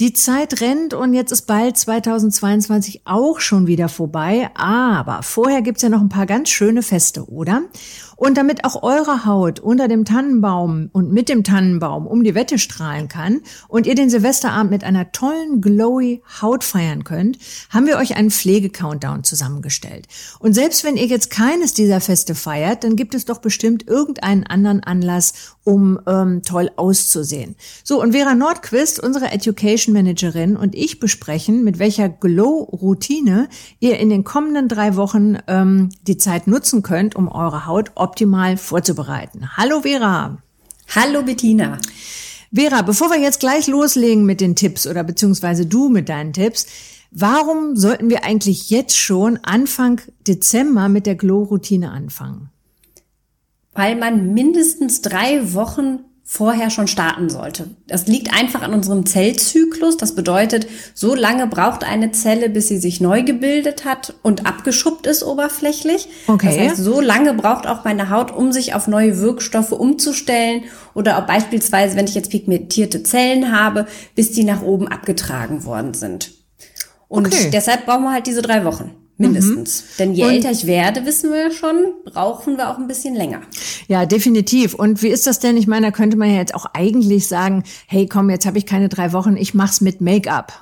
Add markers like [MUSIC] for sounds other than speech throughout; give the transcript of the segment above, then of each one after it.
Die Zeit rennt und jetzt ist bald 2022 auch schon wieder vorbei. Aber vorher gibt's ja noch ein paar ganz schöne Feste, oder? Und damit auch eure Haut unter dem Tannenbaum und mit dem Tannenbaum um die Wette strahlen kann und ihr den Silvesterabend mit einer tollen, glowy Haut feiern könnt, haben wir euch einen Pflege-Countdown zusammengestellt. Und selbst wenn ihr jetzt keines dieser Feste feiert, dann gibt es doch bestimmt irgendeinen anderen Anlass, um ähm, toll auszusehen. So, und Vera Nordquist, unsere Education Managerin und ich besprechen, mit welcher Glow-Routine ihr in den kommenden drei Wochen ähm, die Zeit nutzen könnt, um eure Haut optimal vorzubereiten. Hallo Vera. Hallo Bettina. Vera, bevor wir jetzt gleich loslegen mit den Tipps oder beziehungsweise du mit deinen Tipps, warum sollten wir eigentlich jetzt schon Anfang Dezember mit der Glow-Routine anfangen? Weil man mindestens drei Wochen vorher schon starten sollte. Das liegt einfach an unserem Zellzyklus. Das bedeutet, so lange braucht eine Zelle, bis sie sich neu gebildet hat und abgeschuppt ist oberflächlich. Okay. Das heißt, so lange braucht auch meine Haut, um sich auf neue Wirkstoffe umzustellen oder auch beispielsweise, wenn ich jetzt pigmentierte Zellen habe, bis die nach oben abgetragen worden sind. Und okay. deshalb brauchen wir halt diese drei Wochen. Mindestens. Mhm. Denn je und älter ich werde, wissen wir ja schon, brauchen wir auch ein bisschen länger. Ja, definitiv. Und wie ist das denn? Ich meine, da könnte man ja jetzt auch eigentlich sagen, hey, komm, jetzt habe ich keine drei Wochen, ich mach's mit Make-up.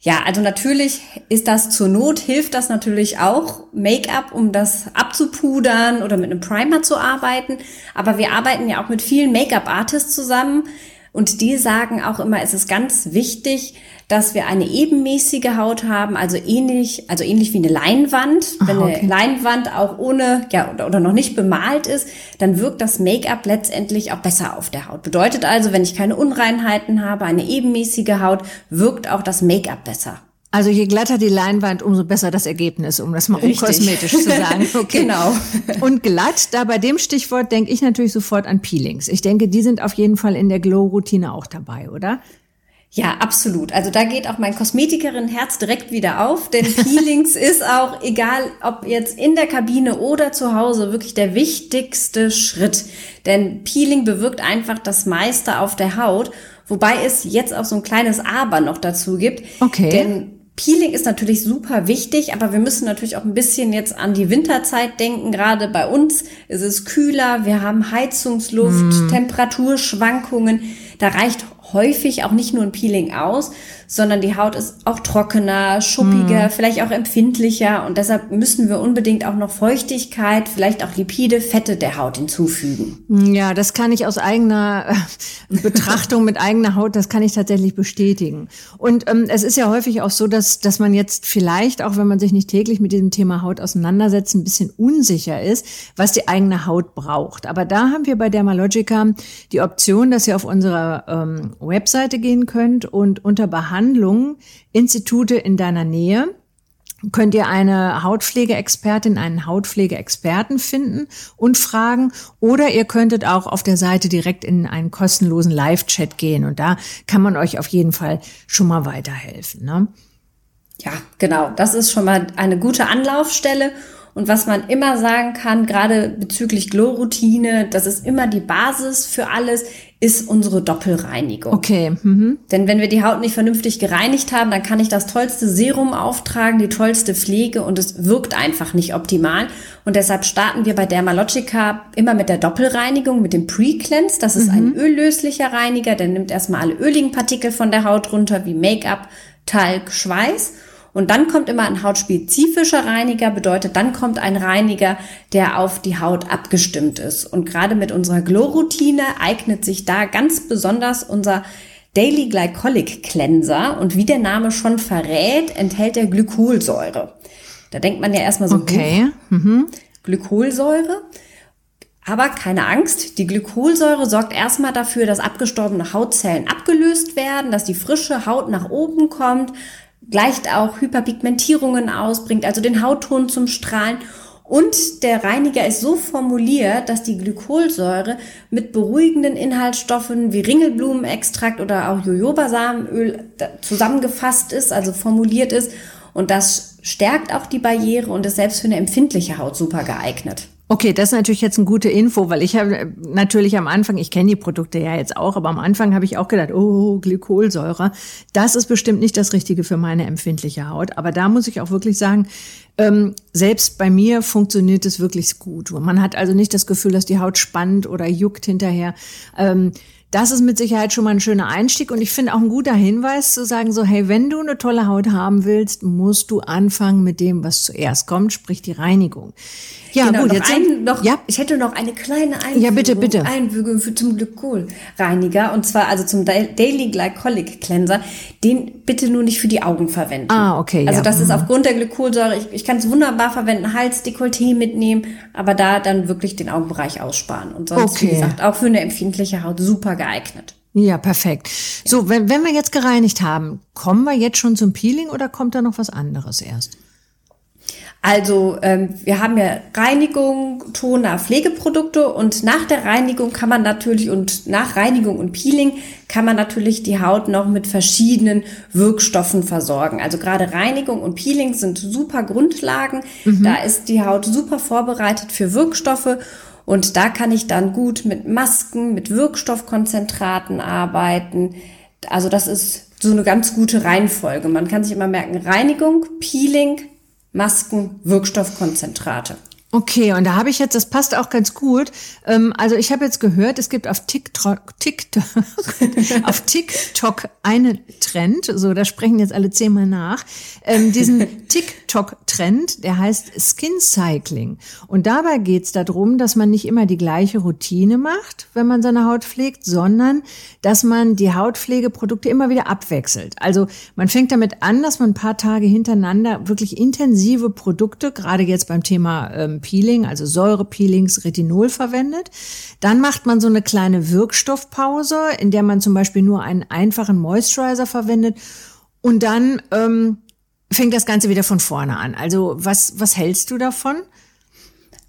Ja, also natürlich ist das zur Not, hilft das natürlich auch, Make-up, um das abzupudern oder mit einem Primer zu arbeiten. Aber wir arbeiten ja auch mit vielen Make-up-Artists zusammen. Und die sagen auch immer, es ist ganz wichtig, dass wir eine ebenmäßige Haut haben, also ähnlich, also ähnlich wie eine Leinwand. Wenn okay. eine Leinwand auch ohne, ja, oder, oder noch nicht bemalt ist, dann wirkt das Make-up letztendlich auch besser auf der Haut. Bedeutet also, wenn ich keine Unreinheiten habe, eine ebenmäßige Haut, wirkt auch das Make-up besser. Also je glatter die Leinwand, umso besser das Ergebnis, um das mal Richtig. unkosmetisch zu sagen. [LAUGHS] Okay. genau. Und glatt, da bei dem Stichwort denke ich natürlich sofort an Peelings. Ich denke, die sind auf jeden Fall in der Glow-Routine auch dabei, oder? Ja, absolut. Also da geht auch mein Kosmetikerin-Herz direkt wieder auf, denn [LAUGHS] Peelings ist auch, egal ob jetzt in der Kabine oder zu Hause, wirklich der wichtigste Schritt. Denn Peeling bewirkt einfach das meiste auf der Haut, wobei es jetzt auch so ein kleines Aber noch dazu gibt. Okay. Denn Peeling ist natürlich super wichtig, aber wir müssen natürlich auch ein bisschen jetzt an die Winterzeit denken. Gerade bei uns ist es kühler, wir haben Heizungsluft, mm. Temperaturschwankungen. Da reicht häufig auch nicht nur ein Peeling aus, sondern die Haut ist auch trockener, schuppiger, mm. vielleicht auch empfindlicher und deshalb müssen wir unbedingt auch noch Feuchtigkeit, vielleicht auch Lipide, Fette der Haut hinzufügen. Ja, das kann ich aus eigener äh, Betrachtung mit eigener Haut, das kann ich tatsächlich bestätigen. Und ähm, es ist ja häufig auch so, dass, dass man jetzt vielleicht, auch wenn man sich nicht täglich mit diesem Thema Haut auseinandersetzt, ein bisschen unsicher ist, was die eigene Haut braucht. Aber da haben wir bei Dermalogica die Option, dass ihr auf unsere ähm, Webseite gehen könnt und unter Behandlung Behandlung Institute in deiner Nähe könnt ihr eine Hautpflegeexpertin, einen Hautpflegeexperten finden und fragen. Oder ihr könntet auch auf der Seite direkt in einen kostenlosen Live-Chat gehen. Und da kann man euch auf jeden Fall schon mal weiterhelfen. Ne? Ja, genau. Das ist schon mal eine gute Anlaufstelle. Und was man immer sagen kann, gerade bezüglich Glow-Routine, das ist immer die Basis für alles, ist unsere Doppelreinigung. Okay. Mhm. Denn wenn wir die Haut nicht vernünftig gereinigt haben, dann kann ich das tollste Serum auftragen, die tollste Pflege und es wirkt einfach nicht optimal. Und deshalb starten wir bei Dermalogica immer mit der Doppelreinigung, mit dem Pre-Cleanse. Das ist mhm. ein öllöslicher Reiniger, der nimmt erstmal alle öligen Partikel von der Haut runter, wie Make-up, Talg, Schweiß. Und dann kommt immer ein hautspezifischer Reiniger, bedeutet, dann kommt ein Reiniger, der auf die Haut abgestimmt ist. Und gerade mit unserer Glow-Routine eignet sich da ganz besonders unser Daily Glycolic Cleanser. Und wie der Name schon verrät, enthält er Glykolsäure. Da denkt man ja erstmal so, okay. Mhm. Glykolsäure. Aber keine Angst, die Glykolsäure sorgt erstmal dafür, dass abgestorbene Hautzellen abgelöst werden, dass die frische Haut nach oben kommt, gleicht auch Hyperpigmentierungen aus, bringt also den Hautton zum Strahlen und der Reiniger ist so formuliert, dass die Glykolsäure mit beruhigenden Inhaltsstoffen wie Ringelblumenextrakt oder auch Jojobasamenöl zusammengefasst ist, also formuliert ist. Und das stärkt auch die Barriere und ist selbst für eine empfindliche Haut super geeignet. Okay, das ist natürlich jetzt eine gute Info, weil ich habe äh, natürlich am Anfang, ich kenne die Produkte ja jetzt auch, aber am Anfang habe ich auch gedacht, oh, Glykolsäure, das ist bestimmt nicht das Richtige für meine empfindliche Haut. Aber da muss ich auch wirklich sagen, ähm, selbst bei mir funktioniert es wirklich gut. Man hat also nicht das Gefühl, dass die Haut spannt oder juckt hinterher. Ähm, das ist mit Sicherheit schon mal ein schöner Einstieg und ich finde auch ein guter Hinweis zu sagen so, hey, wenn du eine tolle Haut haben willst, musst du anfangen mit dem, was zuerst kommt, sprich die Reinigung. Ja, genau, gut, jetzt ein, noch, ja. ich hätte noch eine kleine Einfügung, ja, bitte, bitte. Einfügung für zum Glykolreiniger und zwar also zum Daily Glycolic Cleanser, den bitte nur nicht für die Augen verwenden. Ah, okay. Also ja. das mhm. ist aufgrund der Glykolsäure, ich, ich kann es wunderbar verwenden, Hals, Dekolleté mitnehmen, aber da dann wirklich den Augenbereich aussparen und sonst okay. wie gesagt auch für eine empfindliche Haut super geeignet. Ja, perfekt. So, wenn, wenn wir jetzt gereinigt haben, kommen wir jetzt schon zum Peeling oder kommt da noch was anderes erst? Also ähm, wir haben ja Reinigung, Toner, Pflegeprodukte und nach der Reinigung kann man natürlich und nach Reinigung und Peeling kann man natürlich die Haut noch mit verschiedenen Wirkstoffen versorgen. Also gerade Reinigung und Peeling sind super Grundlagen. Mhm. Da ist die Haut super vorbereitet für Wirkstoffe und da kann ich dann gut mit Masken, mit Wirkstoffkonzentraten arbeiten. Also das ist so eine ganz gute Reihenfolge. Man kann sich immer merken, Reinigung, Peeling, Masken, Wirkstoffkonzentrate. Okay, und da habe ich jetzt, das passt auch ganz gut. Ähm, also ich habe jetzt gehört, es gibt auf TikTok, TikTok, [LAUGHS] auf TikTok einen Trend, so da sprechen jetzt alle zehnmal nach, ähm, diesen [LAUGHS] TikTok-Trend, der heißt Skin Cycling. Und dabei geht es darum, dass man nicht immer die gleiche Routine macht, wenn man seine Haut pflegt, sondern dass man die Hautpflegeprodukte immer wieder abwechselt. Also man fängt damit an, dass man ein paar Tage hintereinander wirklich intensive Produkte, gerade jetzt beim Thema ähm, Peeling, also Säurepeelings, Retinol verwendet. Dann macht man so eine kleine Wirkstoffpause, in der man zum Beispiel nur einen einfachen Moisturizer verwendet. Und dann ähm, fängt das Ganze wieder von vorne an. Also was, was hältst du davon?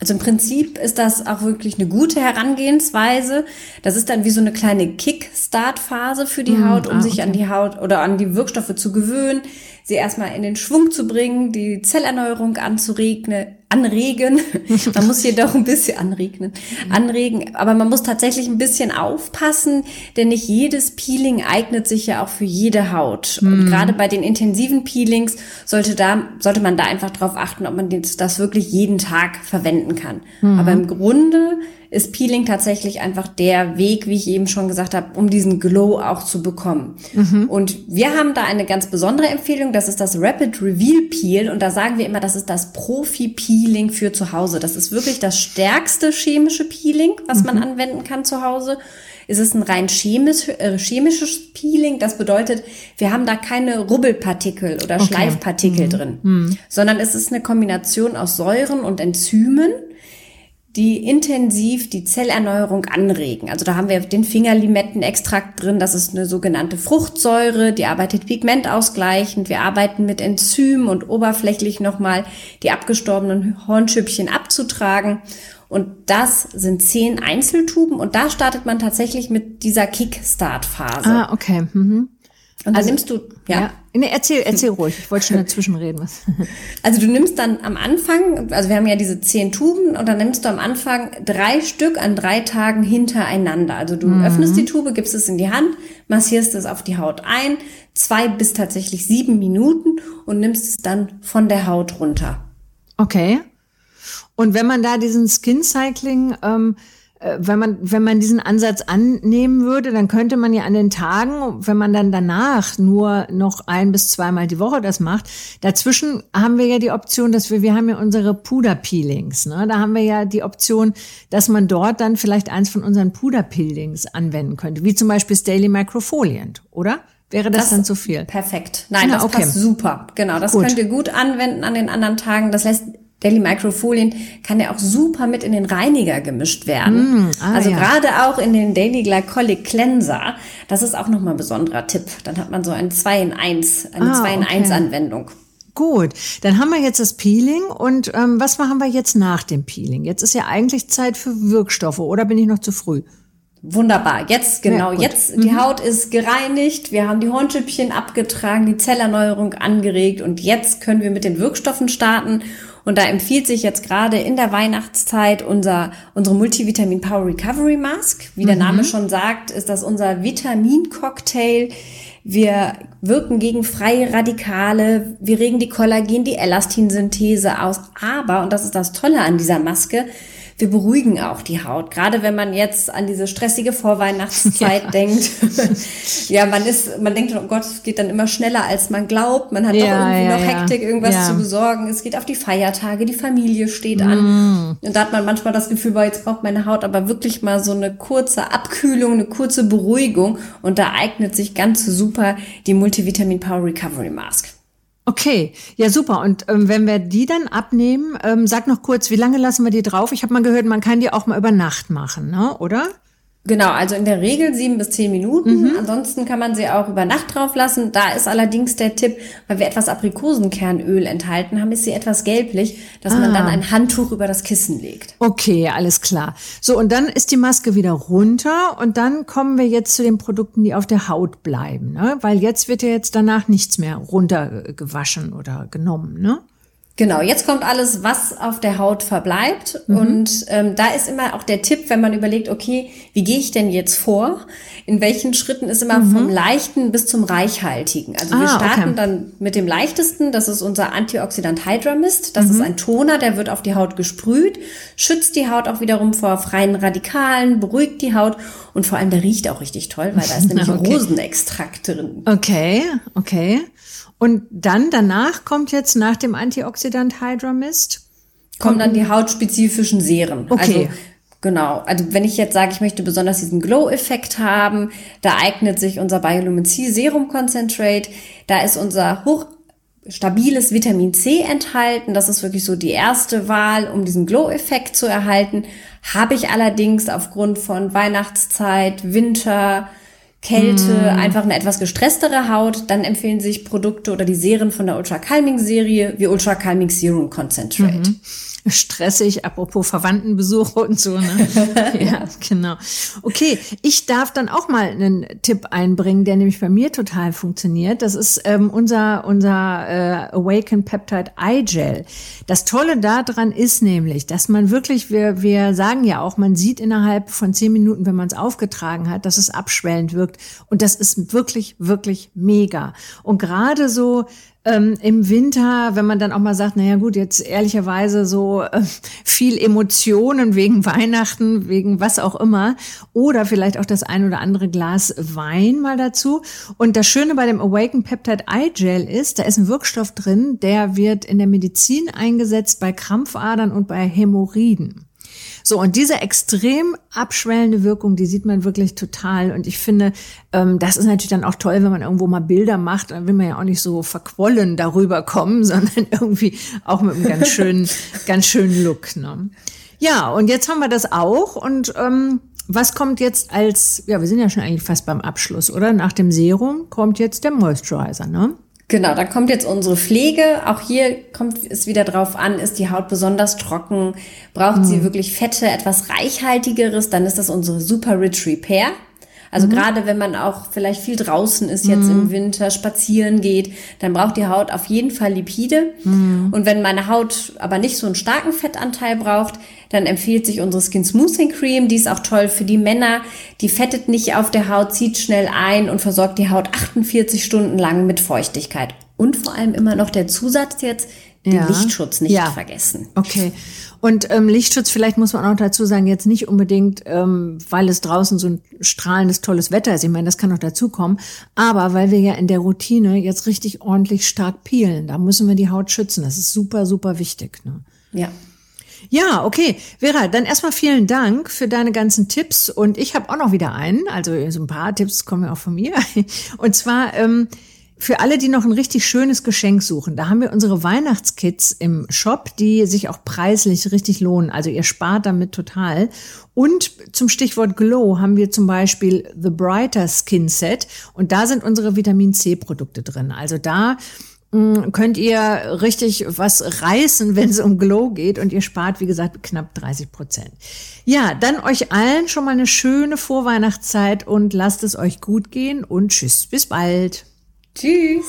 Also im Prinzip ist das auch wirklich eine gute Herangehensweise. Das ist dann wie so eine kleine Kick-Start-Phase für die hm, Haut, um ah, okay. sich an die Haut oder an die Wirkstoffe zu gewöhnen, sie erstmal in den Schwung zu bringen, die Zellerneuerung anzuregnen, anregen. [LAUGHS] man muss jedoch ein bisschen anregnen, anregen, aber man muss tatsächlich ein bisschen aufpassen, denn nicht jedes Peeling eignet sich ja auch für jede Haut. Mhm. Und gerade bei den intensiven Peelings sollte da, sollte man da einfach drauf achten, ob man das wirklich jeden Tag verwenden kann. Mhm. Aber im Grunde ist Peeling tatsächlich einfach der Weg, wie ich eben schon gesagt habe, um diesen Glow auch zu bekommen. Mhm. Und wir haben da eine ganz besondere Empfehlung, das ist das Rapid Reveal Peel und da sagen wir immer, das ist das Profi-Peeling für zu Hause. Das ist wirklich das stärkste chemische Peeling, was mhm. man anwenden kann zu Hause. Es ist ein rein chemisch, äh, chemisches Peeling. Das bedeutet, wir haben da keine Rubbelpartikel oder okay. Schleifpartikel mhm. drin, mhm. sondern es ist eine Kombination aus Säuren und Enzymen die intensiv die Zellerneuerung anregen. Also da haben wir den Fingerlimettenextrakt drin, das ist eine sogenannte Fruchtsäure, die arbeitet pigmentausgleichend. Wir arbeiten mit Enzymen und oberflächlich nochmal die abgestorbenen Hornschüppchen abzutragen. Und das sind zehn Einzeltuben und da startet man tatsächlich mit dieser Kickstart-Phase. Ah, okay. Mhm. Und also, nimmst du, ja. ja. Nee, erzähl, erzähl [LAUGHS] ruhig. Ich wollte schon dazwischen reden. Was. [LAUGHS] Also du nimmst dann am Anfang, also wir haben ja diese zehn Tuben und dann nimmst du am Anfang drei Stück an drei Tagen hintereinander. Also du mhm. öffnest die Tube, gibst es in die Hand, massierst es auf die Haut ein, zwei bis tatsächlich sieben Minuten und nimmst es dann von der Haut runter. Okay. Und wenn man da diesen Skin Cycling ähm, äh, wenn man, wenn man diesen Ansatz annehmen würde, dann könnte man ja an den Tagen, wenn man dann danach nur noch ein bis zweimal die Woche das macht, dazwischen haben wir ja die Option, dass wir, wir haben ja unsere Puderpeelings, ne? Da haben wir ja die Option, dass man dort dann vielleicht eins von unseren Puderpeelings anwenden könnte, wie zum Beispiel Daily Microfoliant, oder? Wäre das, das, dann zu viel? Perfekt. Nein, ja, das okay. passt super. Genau, das gut. könnt ihr gut anwenden an den anderen Tagen. Das lässt Daily Microfolien kann ja auch super mit in den Reiniger gemischt werden. Mm, ah, also ja. gerade auch in den Daily Glycolic Cleanser. Das ist auch nochmal ein besonderer Tipp. Dann hat man so ein 2 in 1, eine ah, 2 in 1 okay. Anwendung. Gut, dann haben wir jetzt das Peeling und ähm, was machen wir jetzt nach dem Peeling? Jetzt ist ja eigentlich Zeit für Wirkstoffe oder bin ich noch zu früh? Wunderbar. Jetzt, genau, ja, jetzt, mhm. die Haut ist gereinigt, wir haben die Hornschüppchen abgetragen, die Zellerneuerung angeregt und jetzt können wir mit den Wirkstoffen starten. Und da empfiehlt sich jetzt gerade in der Weihnachtszeit unser, unsere Multivitamin Power Recovery Mask. Wie der mhm. Name schon sagt, ist das unser Vitamin-Cocktail. Wir wirken gegen freie Radikale, wir regen die Kollagen, die Elastinsynthese aus. Aber, und das ist das Tolle an dieser Maske, wir beruhigen auch die Haut. Gerade wenn man jetzt an diese stressige Vorweihnachtszeit [LAUGHS] ja. denkt. ja, man ist, man denkt, oh Gott, es geht dann immer schneller, als man glaubt. Man hat ja, doch irgendwie ja, noch Hektik, irgendwas zu besorgen. Es geht auf die Feiertage, die Familie steht mm. an. Und da hat man manchmal das Gefühl, boah, jetzt braucht meine Haut aber wirklich mal so eine kurze Abkühlung, eine kurze Beruhigung. Und da eignet sich ganz super die Multivitamin Power Recovery Mask. Okay, ja super. Und ähm, wenn wir die dann abnehmen, ähm, sag noch kurz, wie lange lassen wir die drauf? Ich habe mal gehört, man kann die auch mal über Nacht machen, ne? oder? Genau, also in der Regel sieben bis zehn Minuten. Mhm. Ansonsten kann man sie auch über Nacht drauf lassen. Da ist allerdings der Tipp, weil wir etwas Aprikosenkernöl enthalten haben, ist sie etwas gelblich, dass ah. man dann ein Handtuch über das Kissen legt. Okay, alles klar. So, und dann ist die Maske wieder runter und dann kommen wir jetzt zu den Produkten, die auf der Haut bleiben, ne? Weil jetzt wird ja jetzt danach nichts mehr runtergewaschen oder genommen, ne? Genau, jetzt kommt alles, was auf der Haut verbleibt. Mhm. Und ähm, da ist immer auch der Tipp, wenn man überlegt, okay, wie gehe ich denn jetzt vor? In welchen Schritten ist immer mhm. vom leichten bis zum reichhaltigen. Also ah, wir starten okay. dann mit dem leichtesten, das ist unser Antioxidant Hydra Mist. Das mhm. ist ein Toner, der wird auf die Haut gesprüht, schützt die Haut auch wiederum vor freien Radikalen, beruhigt die Haut und vor allem der riecht auch richtig toll, weil da ist nämlich [LAUGHS] okay. Rosenextrakt drin. Okay, okay. Und dann danach kommt jetzt nach dem Antioxidant Hydra Mist kommen dann die hautspezifischen Serien. Okay. Also, Genau. Also wenn ich jetzt sage, ich möchte besonders diesen Glow-Effekt haben, da eignet sich unser Biolumin C Serum Concentrate. Da ist unser hochstabiles Vitamin C enthalten. Das ist wirklich so die erste Wahl, um diesen Glow-Effekt zu erhalten. Habe ich allerdings aufgrund von Weihnachtszeit, Winter, Kälte, mm. einfach eine etwas gestresstere Haut, dann empfehlen sich Produkte oder die Serien von der Ultra Calming Serie wie Ultra Calming Serum Concentrate. Mhm stressig, apropos Verwandtenbesuche [LAUGHS] und so. Ne? [LAUGHS] ja, genau. Okay, ich darf dann auch mal einen Tipp einbringen, der nämlich bei mir total funktioniert. Das ist ähm, unser unser äh, Awaken Peptide Eye Gel. Das Tolle daran ist nämlich, dass man wirklich, wir wir sagen ja auch, man sieht innerhalb von zehn Minuten, wenn man es aufgetragen hat, dass es abschwellend wirkt. Und das ist wirklich wirklich mega. Und gerade so ähm, im Winter, wenn man dann auch mal sagt, naja gut, jetzt ehrlicherweise so äh, viel Emotionen wegen Weihnachten, wegen was auch immer, oder vielleicht auch das ein oder andere Glas Wein mal dazu. Und das Schöne bei dem Awaken Peptide Eye Gel ist, da ist ein Wirkstoff drin, der wird in der Medizin eingesetzt bei Krampfadern und bei Hämorrhoiden. So, und diese extrem abschwellende Wirkung, die sieht man wirklich total. Und ich finde, ähm, das ist natürlich dann auch toll, wenn man irgendwo mal Bilder macht. Dann will man ja auch nicht so verquollen darüber kommen, [LAUGHS] sondern irgendwie auch mit einem ganz schönen, [LAUGHS] ganz schönen Look. Ne? Ja, und jetzt haben wir das auch. Und ähm, was kommt jetzt als, ja, wir sind ja schon eigentlich fast beim Abschluss, oder? Nach dem Serum kommt jetzt der Moisturizer, ne? Genau, da kommt jetzt unsere Pflege. Auch hier kommt es wieder drauf an, ist die Haut besonders trocken, braucht mhm. sie wirklich Fette, etwas reichhaltigeres, dann ist das unsere Super Rich Repair. Also mhm. gerade wenn man auch vielleicht viel draußen ist jetzt mhm. im Winter, spazieren geht, dann braucht die Haut auf jeden Fall Lipide. Mhm. Und wenn meine Haut aber nicht so einen starken Fettanteil braucht, dann empfiehlt sich unsere Skin Smoothing Cream. Die ist auch toll für die Männer. Die fettet nicht auf der Haut, zieht schnell ein und versorgt die Haut 48 Stunden lang mit Feuchtigkeit. Und vor allem immer noch der Zusatz jetzt, den ja. Lichtschutz nicht ja. vergessen. Okay. Und ähm, Lichtschutz, vielleicht muss man auch dazu sagen, jetzt nicht unbedingt, ähm, weil es draußen so ein strahlendes, tolles Wetter ist. Ich meine, das kann noch dazukommen. Aber weil wir ja in der Routine jetzt richtig ordentlich stark peelen. Da müssen wir die Haut schützen. Das ist super, super wichtig. Ne? Ja. Ja, okay. Vera, dann erstmal vielen Dank für deine ganzen Tipps. Und ich habe auch noch wieder einen. Also so ein paar Tipps kommen ja auch von mir. [LAUGHS] Und zwar, ähm, für alle, die noch ein richtig schönes Geschenk suchen, da haben wir unsere Weihnachtskits im Shop, die sich auch preislich richtig lohnen. Also ihr spart damit total. Und zum Stichwort Glow haben wir zum Beispiel The Brighter Skin Set und da sind unsere Vitamin C Produkte drin. Also da mm, könnt ihr richtig was reißen, wenn es um Glow geht und ihr spart, wie gesagt, knapp 30 Prozent. Ja, dann euch allen schon mal eine schöne Vorweihnachtszeit und lasst es euch gut gehen und tschüss, bis bald. Tschüss.